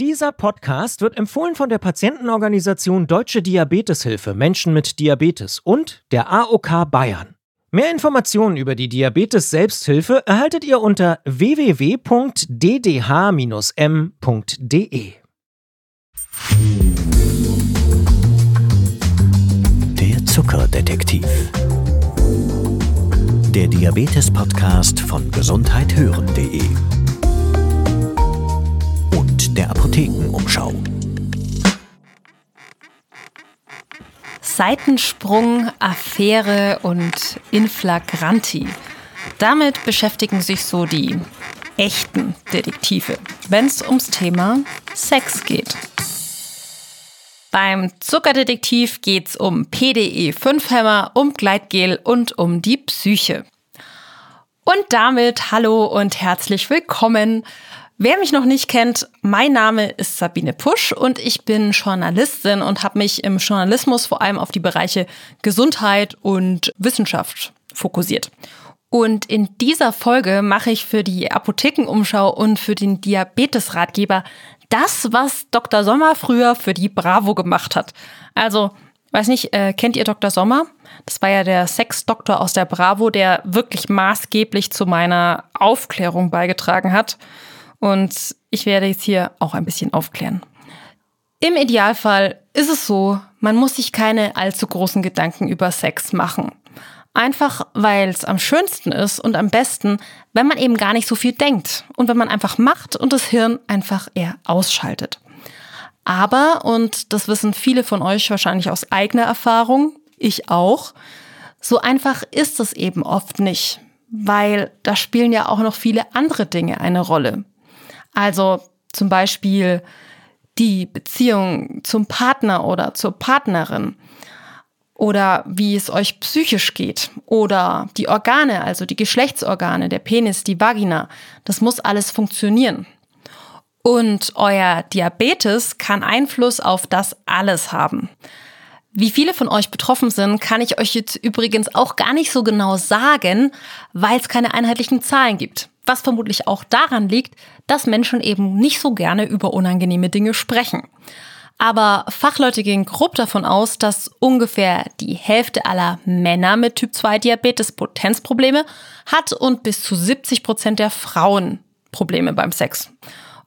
Dieser Podcast wird empfohlen von der Patientenorganisation Deutsche Diabeteshilfe Menschen mit Diabetes und der AOK Bayern. Mehr Informationen über die Diabetes Selbsthilfe erhaltet ihr unter www.ddh-m.de. Der Zuckerdetektiv. Der Diabetes-Podcast von gesundheithören.de und der Apothekenumschau. Seitensprung, Affäre und Inflagranti. Damit beschäftigen sich so die echten Detektive, wenn es ums Thema Sex geht. Beim Zuckerdetektiv geht's um PDE-5-Hämmer, um Gleitgel und um die Psyche. Und damit hallo und herzlich willkommen. Wer mich noch nicht kennt, mein Name ist Sabine Pusch und ich bin Journalistin und habe mich im Journalismus vor allem auf die Bereiche Gesundheit und Wissenschaft fokussiert. Und in dieser Folge mache ich für die Apothekenumschau und für den Diabetesratgeber das, was Dr. Sommer früher für die Bravo gemacht hat. Also, weiß nicht, äh, kennt ihr Dr. Sommer? Das war ja der Sexdoktor aus der Bravo, der wirklich maßgeblich zu meiner Aufklärung beigetragen hat. Und ich werde jetzt hier auch ein bisschen aufklären. Im Idealfall ist es so, man muss sich keine allzu großen Gedanken über Sex machen. Einfach weil es am schönsten ist und am besten, wenn man eben gar nicht so viel denkt und wenn man einfach macht und das Hirn einfach eher ausschaltet. Aber, und das wissen viele von euch wahrscheinlich aus eigener Erfahrung, ich auch, so einfach ist es eben oft nicht, weil da spielen ja auch noch viele andere Dinge eine Rolle. Also zum Beispiel die Beziehung zum Partner oder zur Partnerin oder wie es euch psychisch geht oder die Organe, also die Geschlechtsorgane, der Penis, die Vagina, das muss alles funktionieren. Und euer Diabetes kann Einfluss auf das alles haben. Wie viele von euch betroffen sind, kann ich euch jetzt übrigens auch gar nicht so genau sagen, weil es keine einheitlichen Zahlen gibt. Was vermutlich auch daran liegt, dass Menschen eben nicht so gerne über unangenehme Dinge sprechen. Aber Fachleute gehen grob davon aus, dass ungefähr die Hälfte aller Männer mit Typ 2 Diabetes Potenzprobleme hat und bis zu 70 Prozent der Frauen Probleme beim Sex.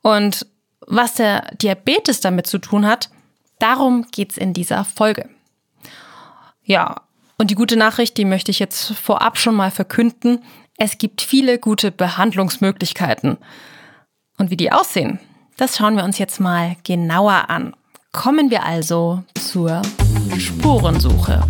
Und was der Diabetes damit zu tun hat, darum geht's in dieser Folge. Ja, und die gute Nachricht, die möchte ich jetzt vorab schon mal verkünden. Es gibt viele gute Behandlungsmöglichkeiten. Und wie die aussehen, das schauen wir uns jetzt mal genauer an. Kommen wir also zur Spurensuche.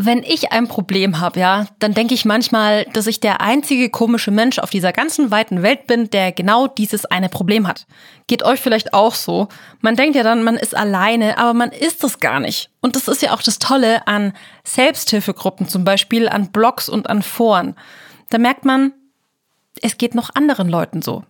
Wenn ich ein Problem habe, ja, dann denke ich manchmal, dass ich der einzige komische Mensch auf dieser ganzen weiten Welt bin, der genau dieses eine Problem hat. Geht euch vielleicht auch so? Man denkt ja dann, man ist alleine, aber man ist es gar nicht. Und das ist ja auch das Tolle an Selbsthilfegruppen zum Beispiel, an Blogs und an Foren. Da merkt man, es geht noch anderen Leuten so.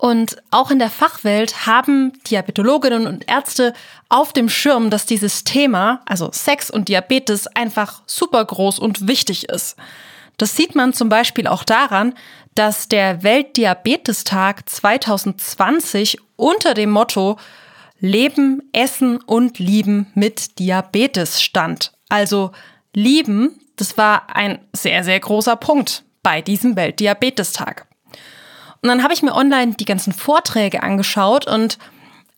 Und auch in der Fachwelt haben Diabetologinnen und Ärzte auf dem Schirm, dass dieses Thema, also Sex und Diabetes, einfach super groß und wichtig ist. Das sieht man zum Beispiel auch daran, dass der Weltdiabetestag 2020 unter dem Motto Leben, Essen und Lieben mit Diabetes stand. Also Lieben, das war ein sehr, sehr großer Punkt bei diesem Weltdiabetestag. Und dann habe ich mir online die ganzen Vorträge angeschaut und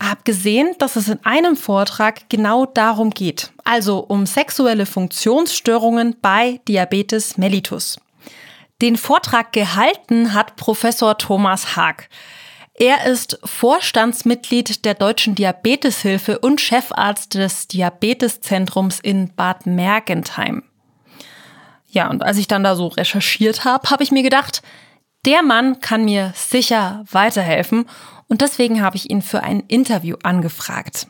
habe gesehen, dass es in einem Vortrag genau darum geht. Also um sexuelle Funktionsstörungen bei Diabetes mellitus. Den Vortrag gehalten hat Professor Thomas Haag. Er ist Vorstandsmitglied der Deutschen Diabeteshilfe und Chefarzt des Diabeteszentrums in Bad Mergentheim. Ja, und als ich dann da so recherchiert habe, habe ich mir gedacht, der Mann kann mir sicher weiterhelfen und deswegen habe ich ihn für ein Interview angefragt.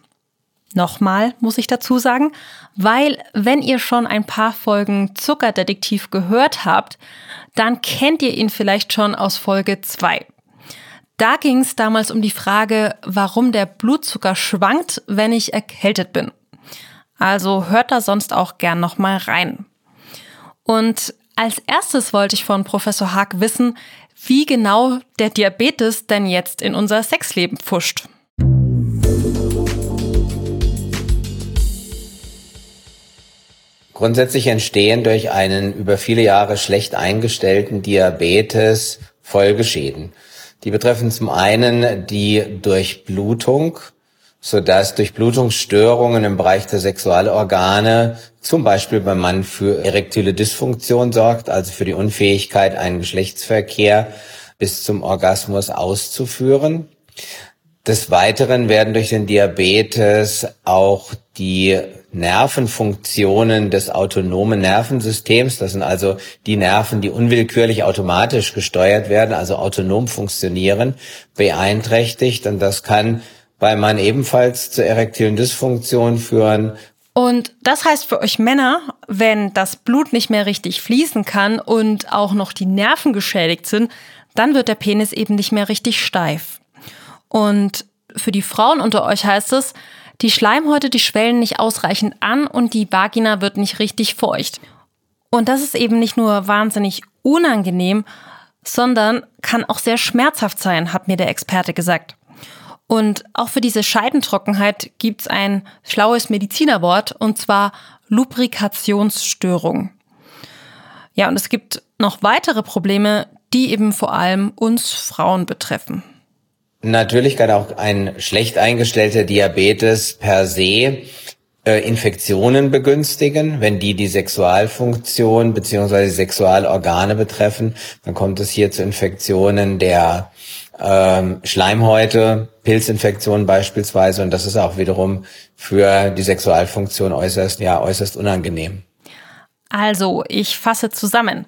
Nochmal muss ich dazu sagen, weil wenn ihr schon ein paar Folgen Zuckerdetektiv gehört habt, dann kennt ihr ihn vielleicht schon aus Folge 2. Da ging es damals um die Frage, warum der Blutzucker schwankt, wenn ich erkältet bin. Also hört da sonst auch gern nochmal rein. Und als erstes wollte ich von Professor Haag wissen, wie genau der Diabetes denn jetzt in unser Sexleben pfuscht. Grundsätzlich entstehen durch einen über viele Jahre schlecht eingestellten Diabetes Folgeschäden. Die betreffen zum einen die Durchblutung, sodass Durchblutungsstörungen im Bereich der Sexualorgane zum Beispiel beim Mann für erektile Dysfunktion sorgt, also für die Unfähigkeit, einen Geschlechtsverkehr bis zum Orgasmus auszuführen. Des Weiteren werden durch den Diabetes auch die Nervenfunktionen des autonomen Nervensystems, das sind also die Nerven, die unwillkürlich automatisch gesteuert werden, also autonom funktionieren, beeinträchtigt. Und das kann bei Mann ebenfalls zur erektilen Dysfunktion führen. Und das heißt für euch Männer, wenn das Blut nicht mehr richtig fließen kann und auch noch die Nerven geschädigt sind, dann wird der Penis eben nicht mehr richtig steif. Und für die Frauen unter euch heißt es, die Schleimhäute, die schwellen nicht ausreichend an und die Vagina wird nicht richtig feucht. Und das ist eben nicht nur wahnsinnig unangenehm, sondern kann auch sehr schmerzhaft sein, hat mir der Experte gesagt. Und auch für diese Scheidentrockenheit gibt's ein schlaues Medizinerwort, und zwar Lubrikationsstörung. Ja, und es gibt noch weitere Probleme, die eben vor allem uns Frauen betreffen. Natürlich kann auch ein schlecht eingestellter Diabetes per se äh, Infektionen begünstigen, wenn die die Sexualfunktion beziehungsweise Sexualorgane betreffen. Dann kommt es hier zu Infektionen der ähm, Schleimhäute, Pilzinfektionen beispielsweise. Und das ist auch wiederum für die Sexualfunktion äußerst, ja, äußerst unangenehm. Also, ich fasse zusammen.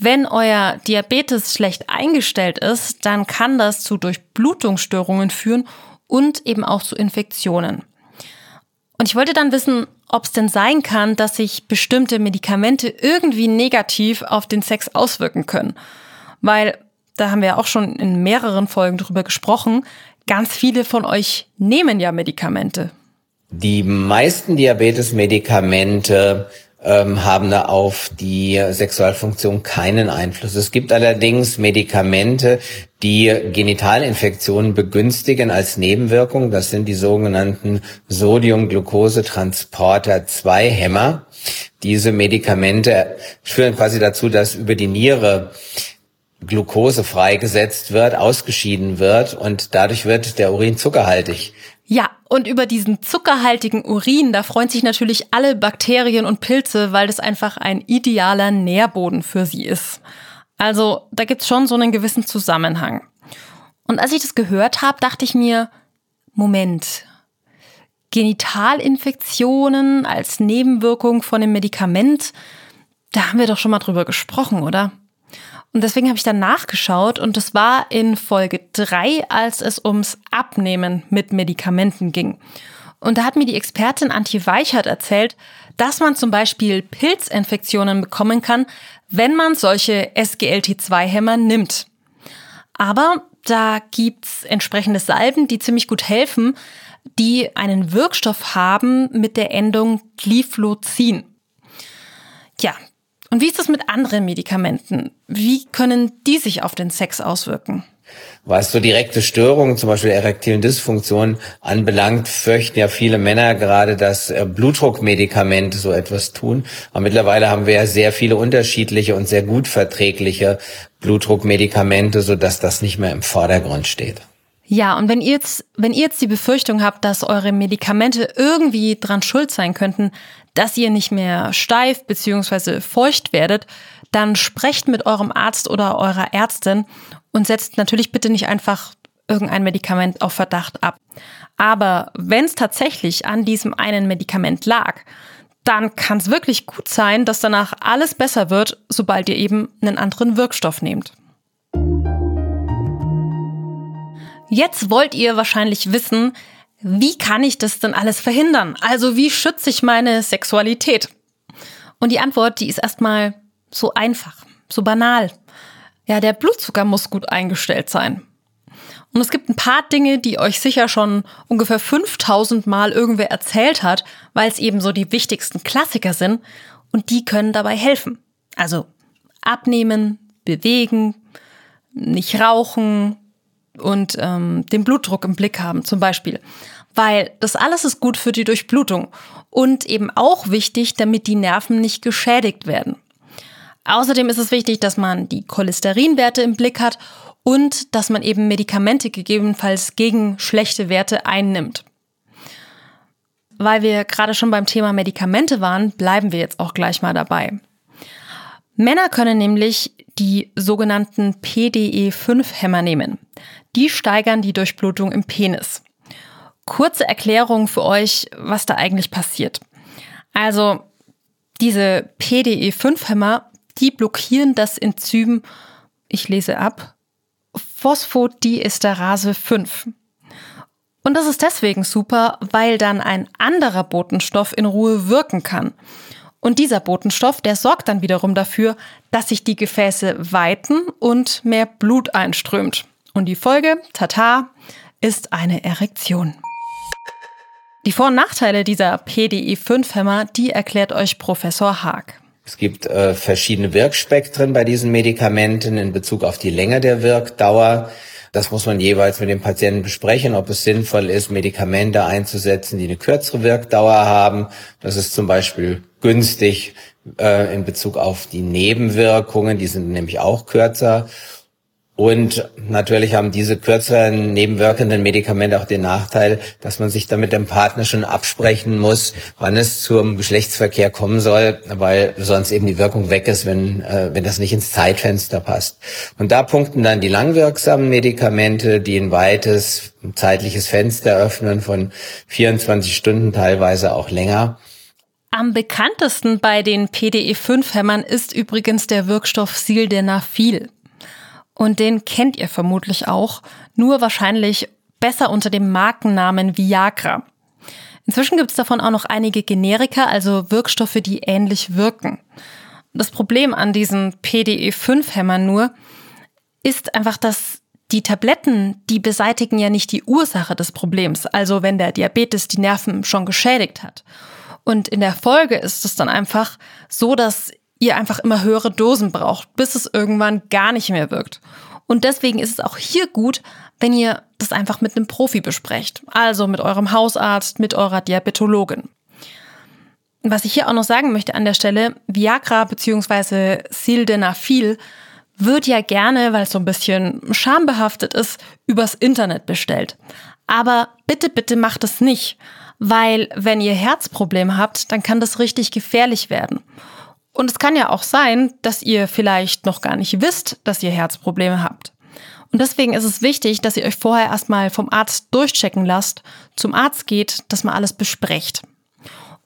Wenn euer Diabetes schlecht eingestellt ist, dann kann das zu Durchblutungsstörungen führen und eben auch zu Infektionen. Und ich wollte dann wissen, ob es denn sein kann, dass sich bestimmte Medikamente irgendwie negativ auf den Sex auswirken können. Weil, da haben wir auch schon in mehreren Folgen drüber gesprochen, ganz viele von euch nehmen ja Medikamente. Die meisten Diabetes-Medikamente ähm, haben da auf die Sexualfunktion keinen Einfluss. Es gibt allerdings Medikamente, die Genitalinfektionen begünstigen als Nebenwirkung. Das sind die sogenannten Sodium-Glucose-Transporter-2-Hämmer. Diese Medikamente führen quasi dazu, dass über die Niere Glucose freigesetzt wird, ausgeschieden wird und dadurch wird der Urin zuckerhaltig. Ja, und über diesen zuckerhaltigen Urin, da freuen sich natürlich alle Bakterien und Pilze, weil das einfach ein idealer Nährboden für sie ist. Also da gibt's schon so einen gewissen Zusammenhang. Und als ich das gehört habe, dachte ich mir, Moment, Genitalinfektionen als Nebenwirkung von dem Medikament, da haben wir doch schon mal drüber gesprochen, oder? Und deswegen habe ich dann nachgeschaut und das war in Folge 3, als es ums Abnehmen mit Medikamenten ging. Und da hat mir die Expertin Antje Weichert erzählt, dass man zum Beispiel Pilzinfektionen bekommen kann, wenn man solche SGLT2-Hämmer nimmt. Aber da gibt's entsprechende Salben, die ziemlich gut helfen, die einen Wirkstoff haben mit der Endung Gliflozin. Und wie ist das mit anderen Medikamenten? Wie können die sich auf den Sex auswirken? Was so direkte Störungen, zum Beispiel erektilen Dysfunktionen anbelangt, fürchten ja viele Männer gerade, dass äh, Blutdruckmedikamente so etwas tun. Aber mittlerweile haben wir ja sehr viele unterschiedliche und sehr gut verträgliche Blutdruckmedikamente, sodass das nicht mehr im Vordergrund steht. Ja, und wenn ihr jetzt, wenn ihr jetzt die Befürchtung habt, dass eure Medikamente irgendwie dran schuld sein könnten, dass ihr nicht mehr steif bzw. feucht werdet, dann sprecht mit eurem Arzt oder eurer Ärztin und setzt natürlich bitte nicht einfach irgendein Medikament auf Verdacht ab. Aber wenn es tatsächlich an diesem einen Medikament lag, dann kann es wirklich gut sein, dass danach alles besser wird, sobald ihr eben einen anderen Wirkstoff nehmt. Jetzt wollt ihr wahrscheinlich wissen, wie kann ich das denn alles verhindern? Also wie schütze ich meine Sexualität? Und die Antwort, die ist erstmal so einfach, so banal. Ja, der Blutzucker muss gut eingestellt sein. Und es gibt ein paar Dinge, die euch sicher schon ungefähr 5000 Mal irgendwer erzählt hat, weil es eben so die wichtigsten Klassiker sind und die können dabei helfen. Also abnehmen, bewegen, nicht rauchen und ähm, den Blutdruck im Blick haben zum Beispiel. Weil das alles ist gut für die Durchblutung und eben auch wichtig, damit die Nerven nicht geschädigt werden. Außerdem ist es wichtig, dass man die Cholesterinwerte im Blick hat und dass man eben Medikamente gegebenenfalls gegen schlechte Werte einnimmt. Weil wir gerade schon beim Thema Medikamente waren, bleiben wir jetzt auch gleich mal dabei. Männer können nämlich die sogenannten PDE5-Hämmer nehmen. Die steigern die Durchblutung im Penis. Kurze Erklärung für euch, was da eigentlich passiert. Also, diese PDE5-Hämmer, die blockieren das Enzym, ich lese ab, Phosphodiesterase 5. Und das ist deswegen super, weil dann ein anderer Botenstoff in Ruhe wirken kann. Und dieser Botenstoff, der sorgt dann wiederum dafür, dass sich die Gefäße weiten und mehr Blut einströmt. Und die Folge, tata, ist eine Erektion. Die Vor- und Nachteile dieser PDE5-Hämmer, die erklärt euch Professor Haag. Es gibt äh, verschiedene Wirkspektren bei diesen Medikamenten in Bezug auf die Länge der Wirkdauer. Das muss man jeweils mit dem Patienten besprechen, ob es sinnvoll ist, Medikamente einzusetzen, die eine kürzere Wirkdauer haben. Das ist zum Beispiel günstig äh, in Bezug auf die Nebenwirkungen. Die sind nämlich auch kürzer. Und natürlich haben diese kürzeren nebenwirkenden Medikamente auch den Nachteil, dass man sich damit dem Partner schon absprechen muss, wann es zum Geschlechtsverkehr kommen soll, weil sonst eben die Wirkung weg ist, wenn, äh, wenn das nicht ins Zeitfenster passt. Und da punkten dann die langwirksamen Medikamente, die ein weites zeitliches Fenster öffnen von 24 Stunden, teilweise auch länger. Am bekanntesten bei den PDE5-Hämmern ist übrigens der Wirkstoff Sildenafil. Und den kennt ihr vermutlich auch, nur wahrscheinlich besser unter dem Markennamen Viagra. Inzwischen gibt es davon auch noch einige Generika, also Wirkstoffe, die ähnlich wirken. Das Problem an diesen PDE5-Hämmern nur ist einfach, dass die Tabletten, die beseitigen ja nicht die Ursache des Problems, also wenn der Diabetes die Nerven schon geschädigt hat. Und in der Folge ist es dann einfach so, dass ihr einfach immer höhere Dosen braucht, bis es irgendwann gar nicht mehr wirkt. Und deswegen ist es auch hier gut, wenn ihr das einfach mit einem Profi besprecht. Also mit eurem Hausarzt, mit eurer Diabetologin. Was ich hier auch noch sagen möchte an der Stelle, Viagra bzw. Sildenafil wird ja gerne, weil es so ein bisschen schambehaftet ist, übers Internet bestellt. Aber bitte, bitte macht es nicht, weil wenn ihr Herzprobleme habt, dann kann das richtig gefährlich werden. Und es kann ja auch sein, dass ihr vielleicht noch gar nicht wisst, dass ihr Herzprobleme habt. Und deswegen ist es wichtig, dass ihr euch vorher erstmal vom Arzt durchchecken lasst, zum Arzt geht, dass man alles besprecht.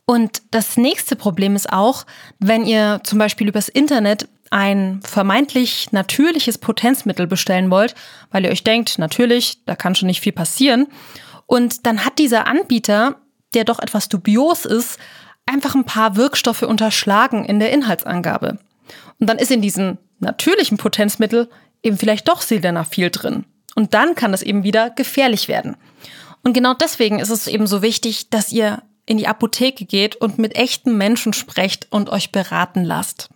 Und das nächste Problem ist auch, wenn ihr zum Beispiel übers Internet ein vermeintlich natürliches Potenzmittel bestellen wollt, weil ihr euch denkt, natürlich, da kann schon nicht viel passieren. Und dann hat dieser Anbieter, der doch etwas dubios ist, einfach ein paar Wirkstoffe unterschlagen in der Inhaltsangabe. Und dann ist in diesem natürlichen Potenzmittel eben vielleicht doch Sildenafil drin. Und dann kann es eben wieder gefährlich werden. Und genau deswegen ist es eben so wichtig, dass ihr in die Apotheke geht und mit echten Menschen sprecht und euch beraten lasst.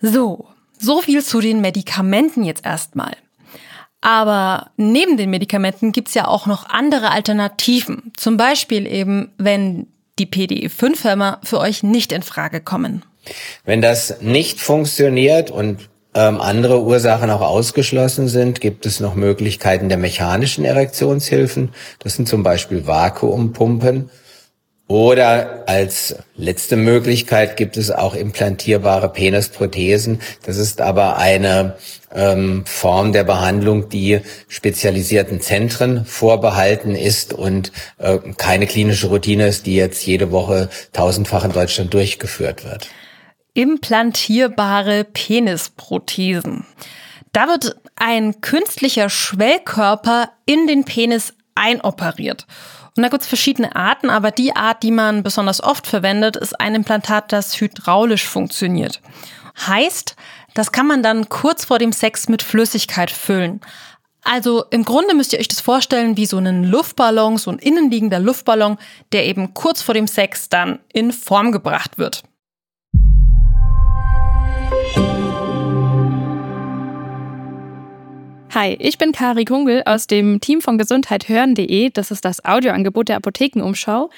So, so viel zu den Medikamenten jetzt erstmal. Aber neben den Medikamenten gibt's ja auch noch andere Alternativen. Zum Beispiel eben, wenn die PDE5-Hämmer für euch nicht in Frage kommen. Wenn das nicht funktioniert und ähm, andere Ursachen auch ausgeschlossen sind, gibt es noch Möglichkeiten der mechanischen Erektionshilfen. Das sind zum Beispiel Vakuumpumpen oder als letzte Möglichkeit gibt es auch implantierbare Penisprothesen. Das ist aber eine ähm, Form der Behandlung, die spezialisierten Zentren vorbehalten ist und äh, keine klinische Routine ist, die jetzt jede Woche tausendfach in Deutschland durchgeführt wird. Implantierbare Penisprothesen. Da wird ein künstlicher Schwellkörper in den Penis einoperiert. Und da gibt es verschiedene Arten, aber die Art, die man besonders oft verwendet, ist ein Implantat, das hydraulisch funktioniert. Heißt, das kann man dann kurz vor dem Sex mit Flüssigkeit füllen. Also im Grunde müsst ihr euch das vorstellen wie so einen Luftballon, so ein innenliegender Luftballon, der eben kurz vor dem Sex dann in Form gebracht wird. Hi, ich bin Kari Kungel aus dem Team von gesundheithören.de. Das ist das Audioangebot der Apothekenumschau.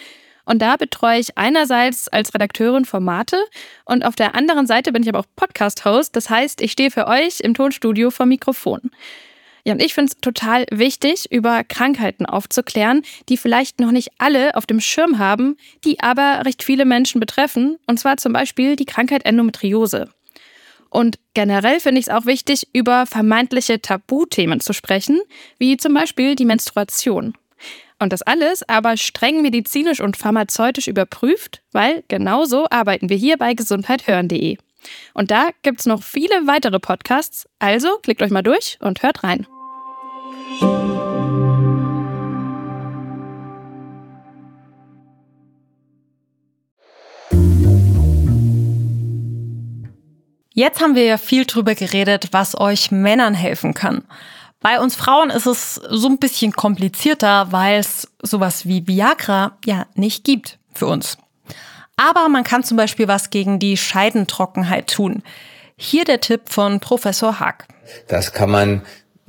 Und da betreue ich einerseits als Redakteurin Formate und auf der anderen Seite bin ich aber auch Podcast-Host. Das heißt, ich stehe für euch im Tonstudio vor Mikrofon. Ja, und ich finde es total wichtig, über Krankheiten aufzuklären, die vielleicht noch nicht alle auf dem Schirm haben, die aber recht viele Menschen betreffen. Und zwar zum Beispiel die Krankheit Endometriose. Und generell finde ich es auch wichtig, über vermeintliche Tabuthemen zu sprechen, wie zum Beispiel die Menstruation. Und das alles aber streng medizinisch und pharmazeutisch überprüft, weil genauso arbeiten wir hier bei gesundheithören.de. Und da gibt es noch viele weitere Podcasts, also klickt euch mal durch und hört rein. Jetzt haben wir ja viel drüber geredet, was euch Männern helfen kann. Bei uns Frauen ist es so ein bisschen komplizierter, weil es sowas wie Viagra ja nicht gibt für uns. Aber man kann zum Beispiel was gegen die Scheidentrockenheit tun. Hier der Tipp von Professor Haag. Das kann man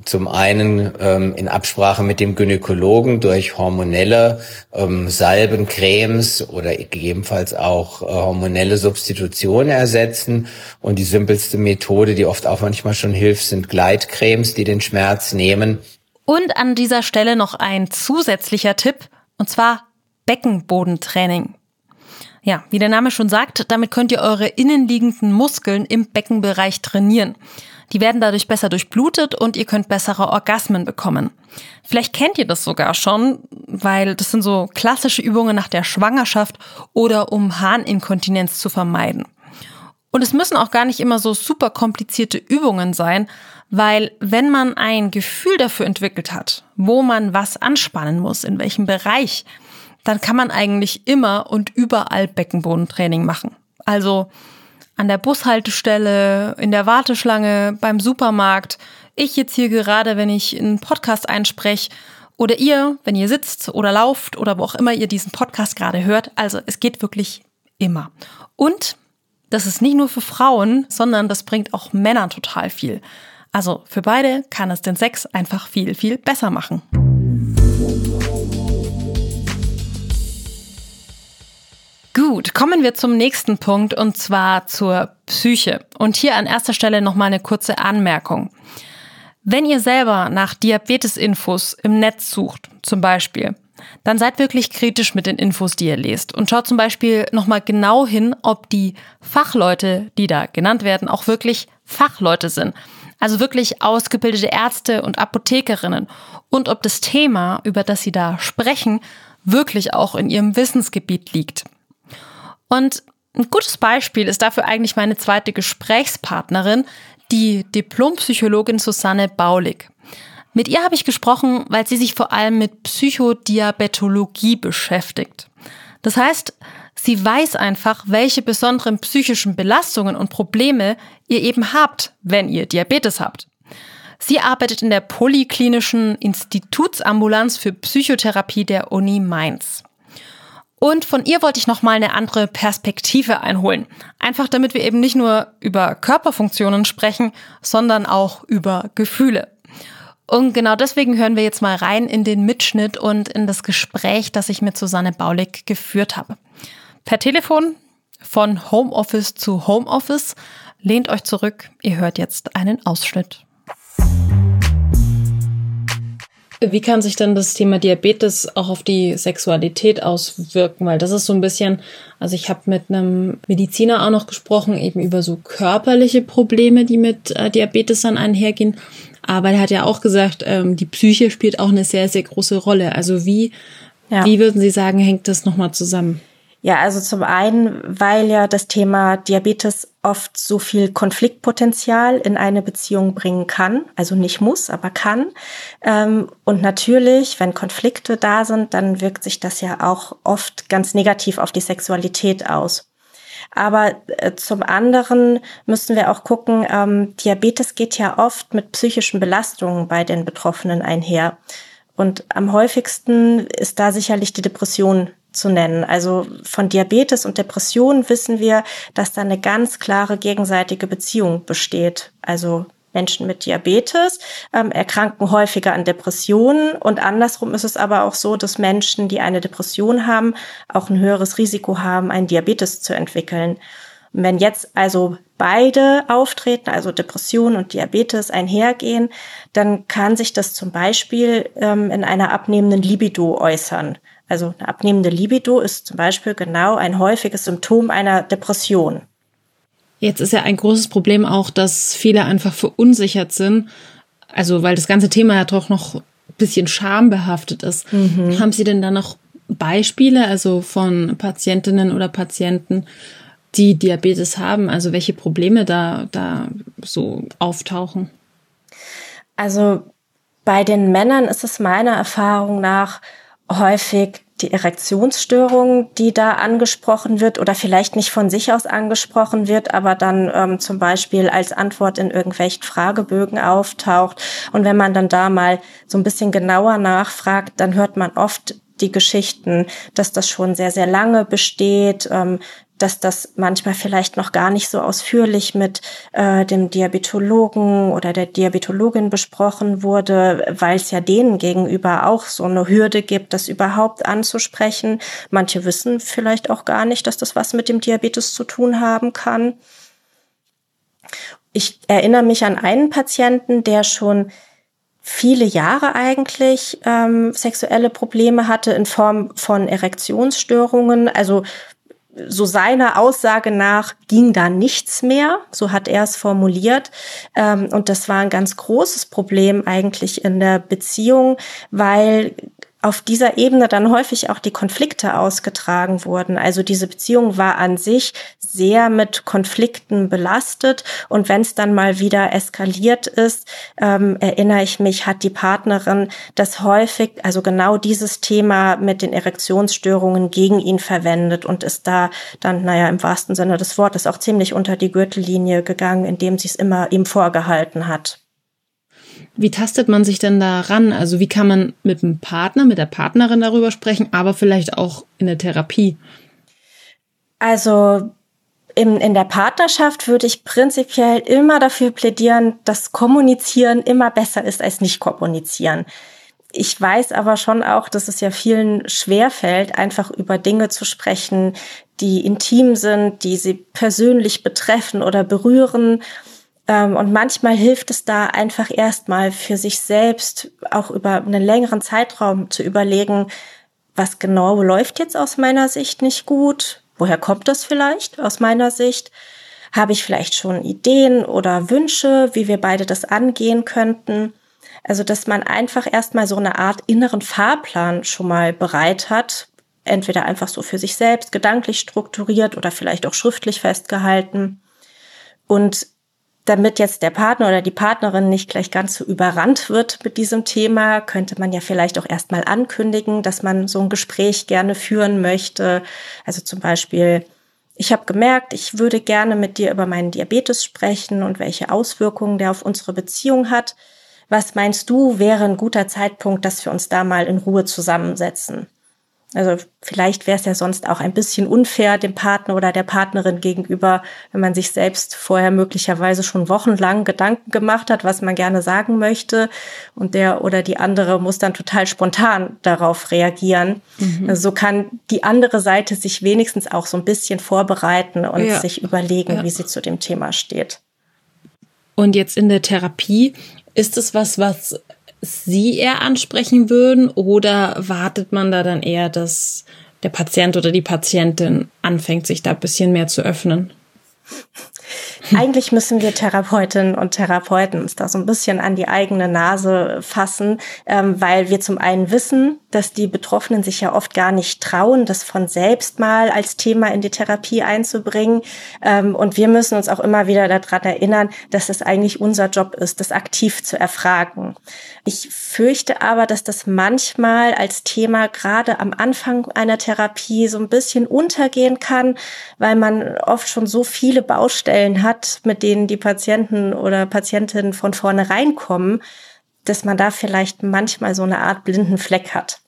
zum einen ähm, in Absprache mit dem Gynäkologen durch hormonelle ähm, Salben, Cremes oder gegebenenfalls auch äh, hormonelle Substitutionen ersetzen. Und die simpelste Methode, die oft auch manchmal schon hilft, sind Gleitcremes, die den Schmerz nehmen. Und an dieser Stelle noch ein zusätzlicher Tipp, und zwar Beckenbodentraining. Ja, wie der Name schon sagt, damit könnt ihr eure innenliegenden Muskeln im Beckenbereich trainieren. Die werden dadurch besser durchblutet und ihr könnt bessere Orgasmen bekommen. Vielleicht kennt ihr das sogar schon, weil das sind so klassische Übungen nach der Schwangerschaft oder um Harninkontinenz zu vermeiden. Und es müssen auch gar nicht immer so super komplizierte Übungen sein, weil wenn man ein Gefühl dafür entwickelt hat, wo man was anspannen muss, in welchem Bereich, dann kann man eigentlich immer und überall Beckenbodentraining machen. Also an der Bushaltestelle, in der Warteschlange, beim Supermarkt, ich jetzt hier gerade, wenn ich einen Podcast einspreche, oder ihr, wenn ihr sitzt oder lauft oder wo auch immer ihr diesen Podcast gerade hört. Also es geht wirklich immer. Und das ist nicht nur für Frauen, sondern das bringt auch Männern total viel. Also für beide kann es den Sex einfach viel, viel besser machen. Gut, kommen wir zum nächsten Punkt und zwar zur Psyche. Und hier an erster Stelle nochmal eine kurze Anmerkung. Wenn ihr selber nach Diabetes-Infos im Netz sucht, zum Beispiel, dann seid wirklich kritisch mit den Infos, die ihr lest und schaut zum Beispiel nochmal genau hin, ob die Fachleute, die da genannt werden, auch wirklich Fachleute sind. Also wirklich ausgebildete Ärzte und Apothekerinnen und ob das Thema, über das sie da sprechen, wirklich auch in ihrem Wissensgebiet liegt. Und ein gutes Beispiel ist dafür eigentlich meine zweite Gesprächspartnerin, die Diplompsychologin Susanne Baulig. Mit ihr habe ich gesprochen, weil sie sich vor allem mit Psychodiabetologie beschäftigt. Das heißt, sie weiß einfach, welche besonderen psychischen Belastungen und Probleme ihr eben habt, wenn ihr Diabetes habt. Sie arbeitet in der Polyklinischen Institutsambulanz für Psychotherapie der Uni Mainz. Und von ihr wollte ich nochmal eine andere Perspektive einholen. Einfach damit wir eben nicht nur über Körperfunktionen sprechen, sondern auch über Gefühle. Und genau deswegen hören wir jetzt mal rein in den Mitschnitt und in das Gespräch, das ich mit Susanne Baulig geführt habe. Per Telefon von Homeoffice zu Homeoffice. Lehnt euch zurück, ihr hört jetzt einen Ausschnitt. Wie kann sich denn das Thema Diabetes auch auf die Sexualität auswirken? Weil das ist so ein bisschen, also ich habe mit einem Mediziner auch noch gesprochen, eben über so körperliche Probleme, die mit äh, Diabetes dann einhergehen. Aber er hat ja auch gesagt, ähm, die Psyche spielt auch eine sehr, sehr große Rolle. Also wie, ja. wie würden Sie sagen, hängt das nochmal zusammen? Ja, also zum einen, weil ja das Thema Diabetes oft so viel Konfliktpotenzial in eine Beziehung bringen kann, also nicht muss, aber kann. Ähm, und natürlich, wenn Konflikte da sind, dann wirkt sich das ja auch oft ganz negativ auf die Sexualität aus. Aber äh, zum anderen müssen wir auch gucken, ähm, Diabetes geht ja oft mit psychischen Belastungen bei den Betroffenen einher. Und am häufigsten ist da sicherlich die Depression zu nennen. Also von Diabetes und Depression wissen wir, dass da eine ganz klare gegenseitige Beziehung besteht. Also Menschen mit Diabetes ähm, erkranken häufiger an Depressionen und andersrum ist es aber auch so, dass Menschen, die eine Depression haben, auch ein höheres Risiko haben, einen Diabetes zu entwickeln. Und wenn jetzt also beide auftreten, also Depression und Diabetes einhergehen, dann kann sich das zum Beispiel ähm, in einer abnehmenden Libido äußern. Also eine abnehmende Libido ist zum Beispiel genau ein häufiges Symptom einer Depression. Jetzt ist ja ein großes Problem auch, dass viele einfach verunsichert sind. Also, weil das ganze Thema ja doch noch ein bisschen schambehaftet ist. Mhm. Haben Sie denn da noch Beispiele, also von Patientinnen oder Patienten, die Diabetes haben? Also, welche Probleme da, da so auftauchen? Also, bei den Männern ist es meiner Erfahrung nach häufig die Erektionsstörung, die da angesprochen wird oder vielleicht nicht von sich aus angesprochen wird, aber dann ähm, zum Beispiel als Antwort in irgendwelchen Fragebögen auftaucht. Und wenn man dann da mal so ein bisschen genauer nachfragt, dann hört man oft die Geschichten, dass das schon sehr, sehr lange besteht, ähm, dass das manchmal vielleicht noch gar nicht so ausführlich mit äh, dem Diabetologen oder der Diabetologin besprochen wurde, weil es ja denen gegenüber auch so eine Hürde gibt, das überhaupt anzusprechen. Manche wissen vielleicht auch gar nicht, dass das was mit dem Diabetes zu tun haben kann. Ich erinnere mich an einen Patienten, der schon viele Jahre eigentlich ähm, sexuelle Probleme hatte in Form von Erektionsstörungen, also so seiner Aussage nach ging da nichts mehr, so hat er es formuliert. Ähm, und das war ein ganz großes Problem eigentlich in der Beziehung, weil auf dieser Ebene dann häufig auch die Konflikte ausgetragen wurden. Also diese Beziehung war an sich sehr mit Konflikten belastet und wenn es dann mal wieder eskaliert ist, ähm, erinnere ich mich, hat die Partnerin das häufig, also genau dieses Thema mit den Erektionsstörungen gegen ihn verwendet und ist da dann, naja, im wahrsten Sinne des Wortes auch ziemlich unter die Gürtellinie gegangen, indem sie es immer ihm vorgehalten hat. Wie tastet man sich denn da ran? Also wie kann man mit dem Partner, mit der Partnerin darüber sprechen, aber vielleicht auch in der Therapie? Also in, in der Partnerschaft würde ich prinzipiell immer dafür plädieren, dass Kommunizieren immer besser ist als nicht kommunizieren. Ich weiß aber schon auch, dass es ja vielen schwerfällt, einfach über Dinge zu sprechen, die intim sind, die sie persönlich betreffen oder berühren. Ähm, und manchmal hilft es da einfach erstmal für sich selbst auch über einen längeren Zeitraum zu überlegen, was genau läuft jetzt aus meiner Sicht nicht gut? Woher kommt das vielleicht aus meiner Sicht? Habe ich vielleicht schon Ideen oder Wünsche, wie wir beide das angehen könnten? Also, dass man einfach erstmal so eine Art inneren Fahrplan schon mal bereit hat, entweder einfach so für sich selbst gedanklich strukturiert oder vielleicht auch schriftlich festgehalten. Und damit jetzt der Partner oder die Partnerin nicht gleich ganz so überrannt wird mit diesem Thema, könnte man ja vielleicht auch erstmal ankündigen, dass man so ein Gespräch gerne führen möchte. Also zum Beispiel, ich habe gemerkt, ich würde gerne mit dir über meinen Diabetes sprechen und welche Auswirkungen der auf unsere Beziehung hat. Was meinst du, wäre ein guter Zeitpunkt, dass wir uns da mal in Ruhe zusammensetzen? Also vielleicht wäre es ja sonst auch ein bisschen unfair dem Partner oder der Partnerin gegenüber, wenn man sich selbst vorher möglicherweise schon wochenlang Gedanken gemacht hat, was man gerne sagen möchte und der oder die andere muss dann total spontan darauf reagieren. Mhm. Also so kann die andere Seite sich wenigstens auch so ein bisschen vorbereiten und ja. sich überlegen, ja. wie sie zu dem Thema steht. Und jetzt in der Therapie ist es was, was Sie eher ansprechen würden oder wartet man da dann eher, dass der Patient oder die Patientin anfängt, sich da ein bisschen mehr zu öffnen? Eigentlich müssen wir Therapeutinnen und Therapeuten uns da so ein bisschen an die eigene Nase fassen, ähm, weil wir zum einen wissen, dass die Betroffenen sich ja oft gar nicht trauen, das von selbst mal als Thema in die Therapie einzubringen. Ähm, und wir müssen uns auch immer wieder daran erinnern, dass es eigentlich unser Job ist, das aktiv zu erfragen. Ich fürchte aber, dass das manchmal als Thema gerade am Anfang einer Therapie so ein bisschen untergehen kann, weil man oft schon so viele Baustellen hat, hat, mit denen die Patienten oder Patientinnen von vornherein kommen, dass man da vielleicht manchmal so eine Art blinden Fleck hat.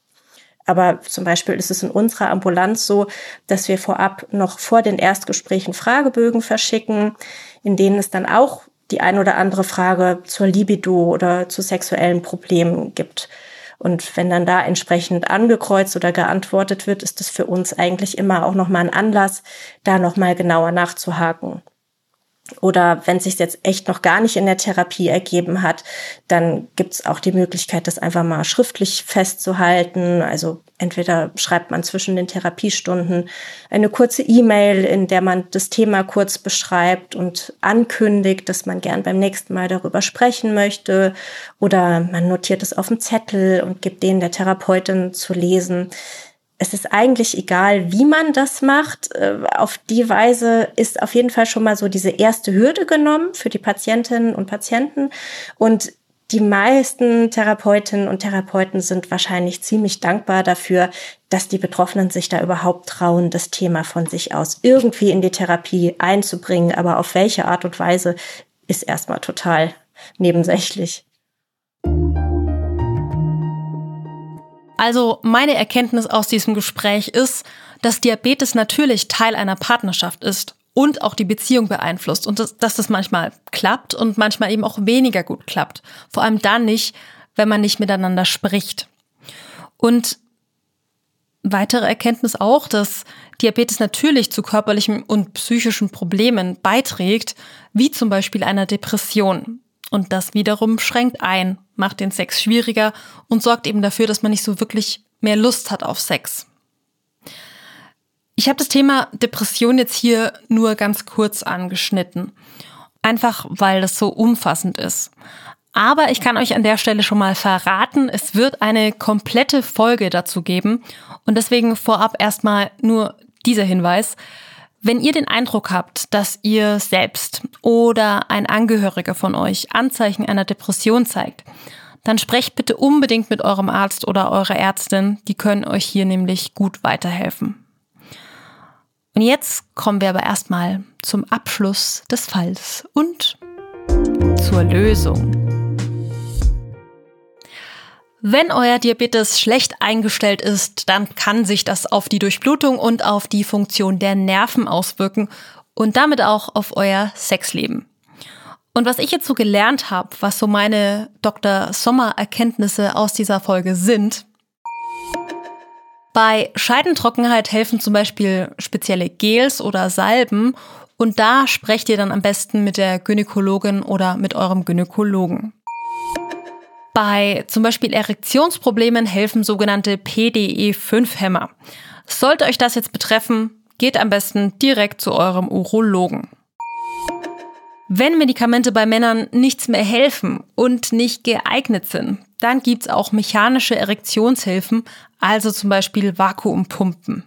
Aber zum Beispiel ist es in unserer Ambulanz so, dass wir vorab noch vor den Erstgesprächen Fragebögen verschicken, in denen es dann auch die ein oder andere Frage zur Libido oder zu sexuellen Problemen gibt. Und wenn dann da entsprechend angekreuzt oder geantwortet wird, ist es für uns eigentlich immer auch nochmal ein Anlass, da nochmal genauer nachzuhaken. Oder wenn es sich jetzt echt noch gar nicht in der Therapie ergeben hat, dann gibt es auch die Möglichkeit, das einfach mal schriftlich festzuhalten. Also entweder schreibt man zwischen den Therapiestunden eine kurze E-Mail, in der man das Thema kurz beschreibt und ankündigt, dass man gern beim nächsten Mal darüber sprechen möchte. Oder man notiert es auf dem Zettel und gibt den der Therapeutin zu lesen es ist eigentlich egal, wie man das macht. Äh, auf die Weise ist auf jeden Fall schon mal so diese erste Hürde genommen für die Patientinnen und Patienten. Und die meisten Therapeutinnen und Therapeuten sind wahrscheinlich ziemlich dankbar dafür, dass die Betroffenen sich da überhaupt trauen, das Thema von sich aus irgendwie in die Therapie einzubringen. Aber auf welche Art und Weise ist erstmal total nebensächlich. Also meine Erkenntnis aus diesem Gespräch ist, dass Diabetes natürlich Teil einer Partnerschaft ist und auch die Beziehung beeinflusst und dass, dass das manchmal klappt und manchmal eben auch weniger gut klappt. Vor allem dann nicht, wenn man nicht miteinander spricht. Und weitere Erkenntnis auch, dass Diabetes natürlich zu körperlichen und psychischen Problemen beiträgt, wie zum Beispiel einer Depression. Und das wiederum schränkt ein, macht den Sex schwieriger und sorgt eben dafür, dass man nicht so wirklich mehr Lust hat auf Sex. Ich habe das Thema Depression jetzt hier nur ganz kurz angeschnitten. Einfach weil das so umfassend ist. Aber ich kann euch an der Stelle schon mal verraten, es wird eine komplette Folge dazu geben. Und deswegen vorab erstmal nur dieser Hinweis. Wenn ihr den Eindruck habt, dass ihr selbst oder ein Angehöriger von euch Anzeichen einer Depression zeigt, dann sprecht bitte unbedingt mit eurem Arzt oder eurer Ärztin. Die können euch hier nämlich gut weiterhelfen. Und jetzt kommen wir aber erstmal zum Abschluss des Falls und zur Lösung. Wenn euer Diabetes schlecht eingestellt ist, dann kann sich das auf die Durchblutung und auf die Funktion der Nerven auswirken und damit auch auf euer Sexleben. Und was ich jetzt so gelernt habe, was so meine Dr. Sommer Erkenntnisse aus dieser Folge sind, bei Scheidentrockenheit helfen zum Beispiel spezielle Gels oder Salben und da sprecht ihr dann am besten mit der Gynäkologin oder mit eurem Gynäkologen. Bei zum Beispiel Erektionsproblemen helfen sogenannte PDE5-Hämmer. Sollte euch das jetzt betreffen, geht am besten direkt zu eurem Urologen. Wenn Medikamente bei Männern nichts mehr helfen und nicht geeignet sind, dann gibt's auch mechanische Erektionshilfen, also zum Beispiel Vakuumpumpen.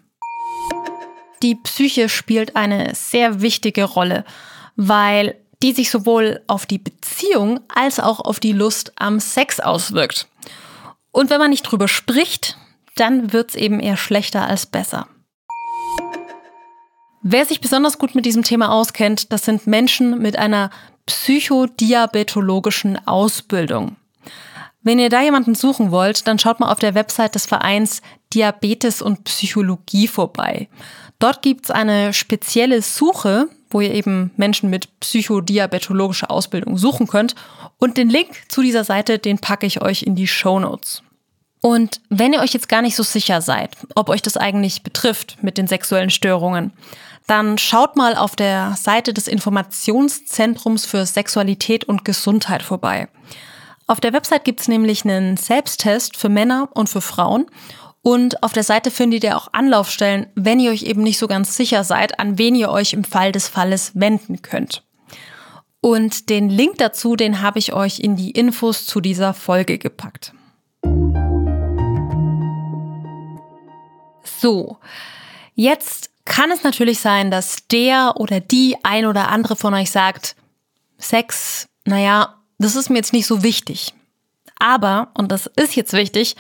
Die Psyche spielt eine sehr wichtige Rolle, weil die sich sowohl auf die Beziehung als auch auf die Lust am Sex auswirkt. Und wenn man nicht drüber spricht, dann wird's eben eher schlechter als besser. Wer sich besonders gut mit diesem Thema auskennt, das sind Menschen mit einer psychodiabetologischen Ausbildung. Wenn ihr da jemanden suchen wollt, dann schaut mal auf der Website des Vereins Diabetes und Psychologie vorbei. Dort gibt's eine spezielle Suche, wo ihr eben Menschen mit psychodiabetologischer Ausbildung suchen könnt. Und den Link zu dieser Seite, den packe ich euch in die Show Notes. Und wenn ihr euch jetzt gar nicht so sicher seid, ob euch das eigentlich betrifft mit den sexuellen Störungen, dann schaut mal auf der Seite des Informationszentrums für Sexualität und Gesundheit vorbei. Auf der Website gibt's nämlich einen Selbsttest für Männer und für Frauen und auf der Seite findet ihr auch Anlaufstellen, wenn ihr euch eben nicht so ganz sicher seid, an wen ihr euch im Fall des Falles wenden könnt. Und den Link dazu, den habe ich euch in die Infos zu dieser Folge gepackt. So, jetzt kann es natürlich sein, dass der oder die ein oder andere von euch sagt, Sex, naja, das ist mir jetzt nicht so wichtig. Aber, und das ist jetzt wichtig,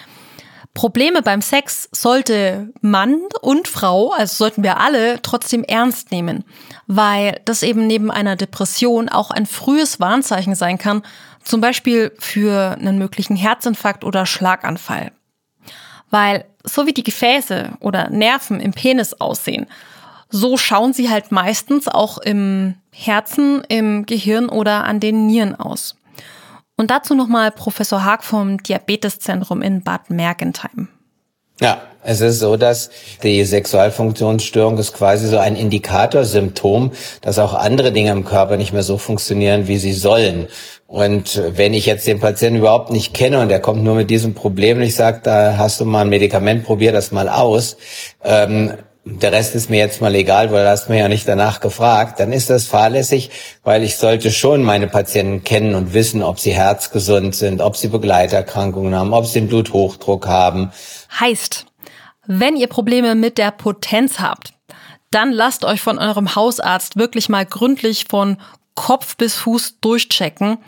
Probleme beim Sex sollte Mann und Frau, also sollten wir alle, trotzdem ernst nehmen, weil das eben neben einer Depression auch ein frühes Warnzeichen sein kann, zum Beispiel für einen möglichen Herzinfarkt oder Schlaganfall. Weil so wie die Gefäße oder Nerven im Penis aussehen, So schauen sie halt meistens auch im Herzen, im Gehirn oder an den Nieren aus. Und dazu nochmal Professor Haag vom Diabeteszentrum in Bad Mergentheim. Ja, es ist so, dass die Sexualfunktionsstörung ist quasi so ein Indikatorsymptom, dass auch andere Dinge im Körper nicht mehr so funktionieren, wie sie sollen. Und wenn ich jetzt den Patienten überhaupt nicht kenne und er kommt nur mit diesem Problem und ich sage, da hast du mal ein Medikament, probier das mal aus, ähm, der Rest ist mir jetzt mal egal, weil du hast mir ja nicht danach gefragt, dann ist das fahrlässig, weil ich sollte schon meine Patienten kennen und wissen, ob sie herzgesund sind, ob sie Begleiterkrankungen haben, ob sie den Bluthochdruck haben. Heißt, wenn ihr Probleme mit der Potenz habt, dann lasst euch von eurem Hausarzt wirklich mal gründlich von Kopf bis Fuß durchchecken.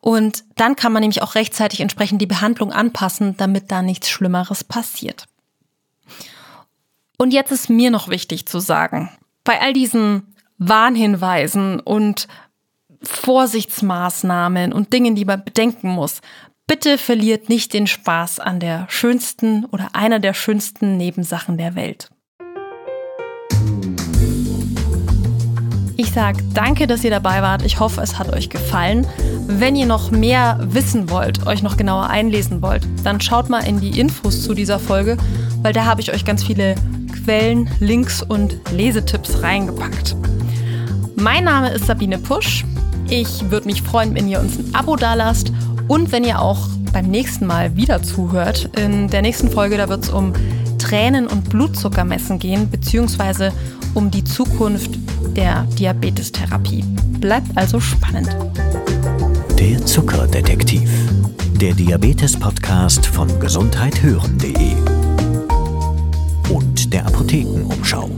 Und dann kann man nämlich auch rechtzeitig entsprechend die Behandlung anpassen, damit da nichts Schlimmeres passiert. Und jetzt ist mir noch wichtig zu sagen, bei all diesen Warnhinweisen und Vorsichtsmaßnahmen und Dingen, die man bedenken muss, bitte verliert nicht den Spaß an der schönsten oder einer der schönsten Nebensachen der Welt. Sage danke, dass ihr dabei wart. Ich hoffe, es hat euch gefallen. Wenn ihr noch mehr wissen wollt, euch noch genauer einlesen wollt, dann schaut mal in die Infos zu dieser Folge, weil da habe ich euch ganz viele Quellen, Links und Lesetipps reingepackt. Mein Name ist Sabine Pusch. Ich würde mich freuen, wenn ihr uns ein Abo dalasst und wenn ihr auch beim nächsten Mal wieder zuhört. In der nächsten Folge, da wird es um Tränen- und Blutzuckermessen gehen, beziehungsweise um die Zukunft der Diabetestherapie. Bleibt also spannend. Der Zuckerdetektiv. Der Diabetes-Podcast von gesundheithören.de und der Apothekenumschau.